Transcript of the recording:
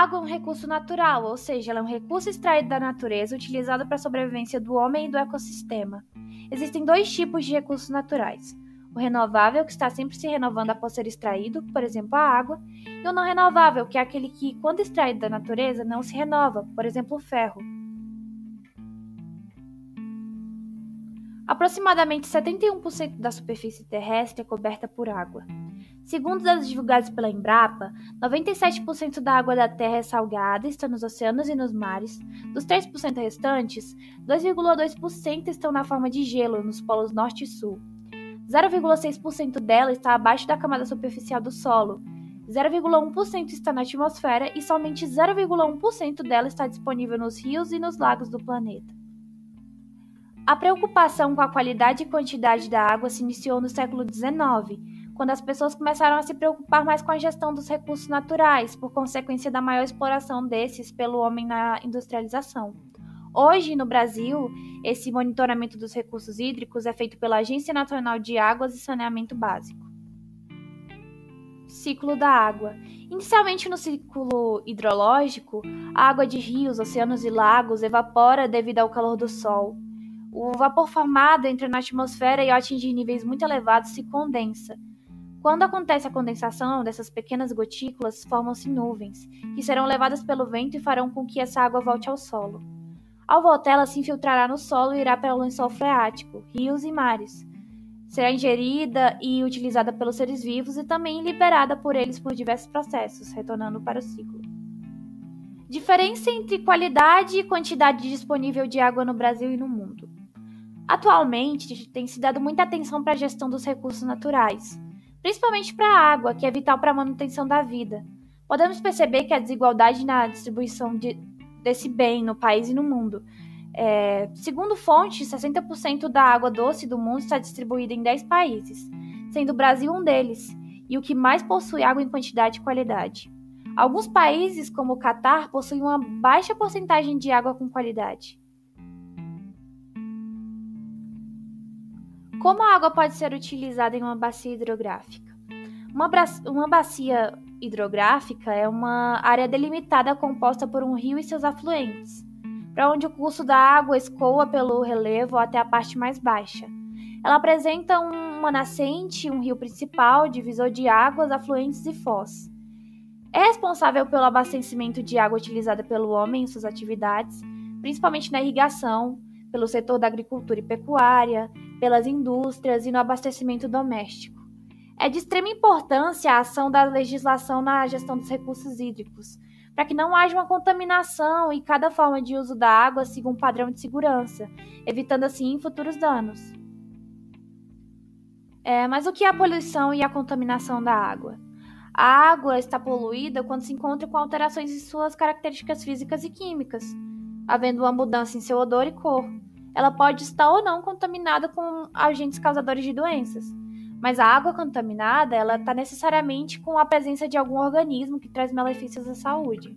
água é um recurso natural, ou seja, ela é um recurso extraído da natureza utilizado para a sobrevivência do homem e do ecossistema. Existem dois tipos de recursos naturais: o renovável, que está sempre se renovando após ser extraído, por exemplo, a água, e o não renovável, que é aquele que, quando extraído da natureza, não se renova, por exemplo, o ferro. Aproximadamente 71% da superfície terrestre é coberta por água. Segundo dados divulgados pela Embrapa, 97% da água da Terra é salgada, está nos oceanos e nos mares. Dos 3% restantes, 2,2% estão na forma de gelo nos polos norte e sul. 0,6% dela está abaixo da camada superficial do solo, 0,1% está na atmosfera e somente 0,1% dela está disponível nos rios e nos lagos do planeta. A preocupação com a qualidade e quantidade da água se iniciou no século XIX, quando as pessoas começaram a se preocupar mais com a gestão dos recursos naturais, por consequência da maior exploração desses pelo homem na industrialização. Hoje, no Brasil, esse monitoramento dos recursos hídricos é feito pela Agência Nacional de Águas e Saneamento Básico. Ciclo da água. Inicialmente no ciclo hidrológico, a água de rios, oceanos e lagos evapora devido ao calor do Sol. O vapor formado entra na atmosfera e, ao atingir níveis muito elevados, se condensa. Quando acontece a condensação dessas pequenas gotículas, formam-se nuvens, que serão levadas pelo vento e farão com que essa água volte ao solo. Ao voltar, ela se infiltrará no solo e irá para o lençol freático, rios e mares. Será ingerida e utilizada pelos seres vivos e também liberada por eles por diversos processos, retornando para o ciclo. Diferença entre qualidade e quantidade disponível de água no Brasil e no mundo. Atualmente, tem se dado muita atenção para a gestão dos recursos naturais, principalmente para a água, que é vital para a manutenção da vida. Podemos perceber que a desigualdade na distribuição de, desse bem no país e no mundo. É, segundo fontes, 60% da água doce do mundo está distribuída em 10 países, sendo o Brasil um deles, e o que mais possui água em quantidade e qualidade. Alguns países, como o Catar, possuem uma baixa porcentagem de água com qualidade. Como a água pode ser utilizada em uma bacia hidrográfica? Uma, uma bacia hidrográfica é uma área delimitada composta por um rio e seus afluentes, para onde o curso da água escoa pelo relevo até a parte mais baixa. Ela apresenta uma nascente, um rio principal, divisor de águas, afluentes e foz. É responsável pelo abastecimento de água utilizada pelo homem em suas atividades, principalmente na irrigação, pelo setor da agricultura e pecuária, pelas indústrias e no abastecimento doméstico. É de extrema importância a ação da legislação na gestão dos recursos hídricos, para que não haja uma contaminação e cada forma de uso da água siga um padrão de segurança, evitando assim futuros danos. É, mas o que é a poluição e a contaminação da água? A água está poluída quando se encontra com alterações em suas características físicas e químicas, havendo uma mudança em seu odor e cor. Ela pode estar ou não contaminada com agentes causadores de doenças. Mas a água contaminada, ela está necessariamente com a presença de algum organismo que traz malefícios à saúde.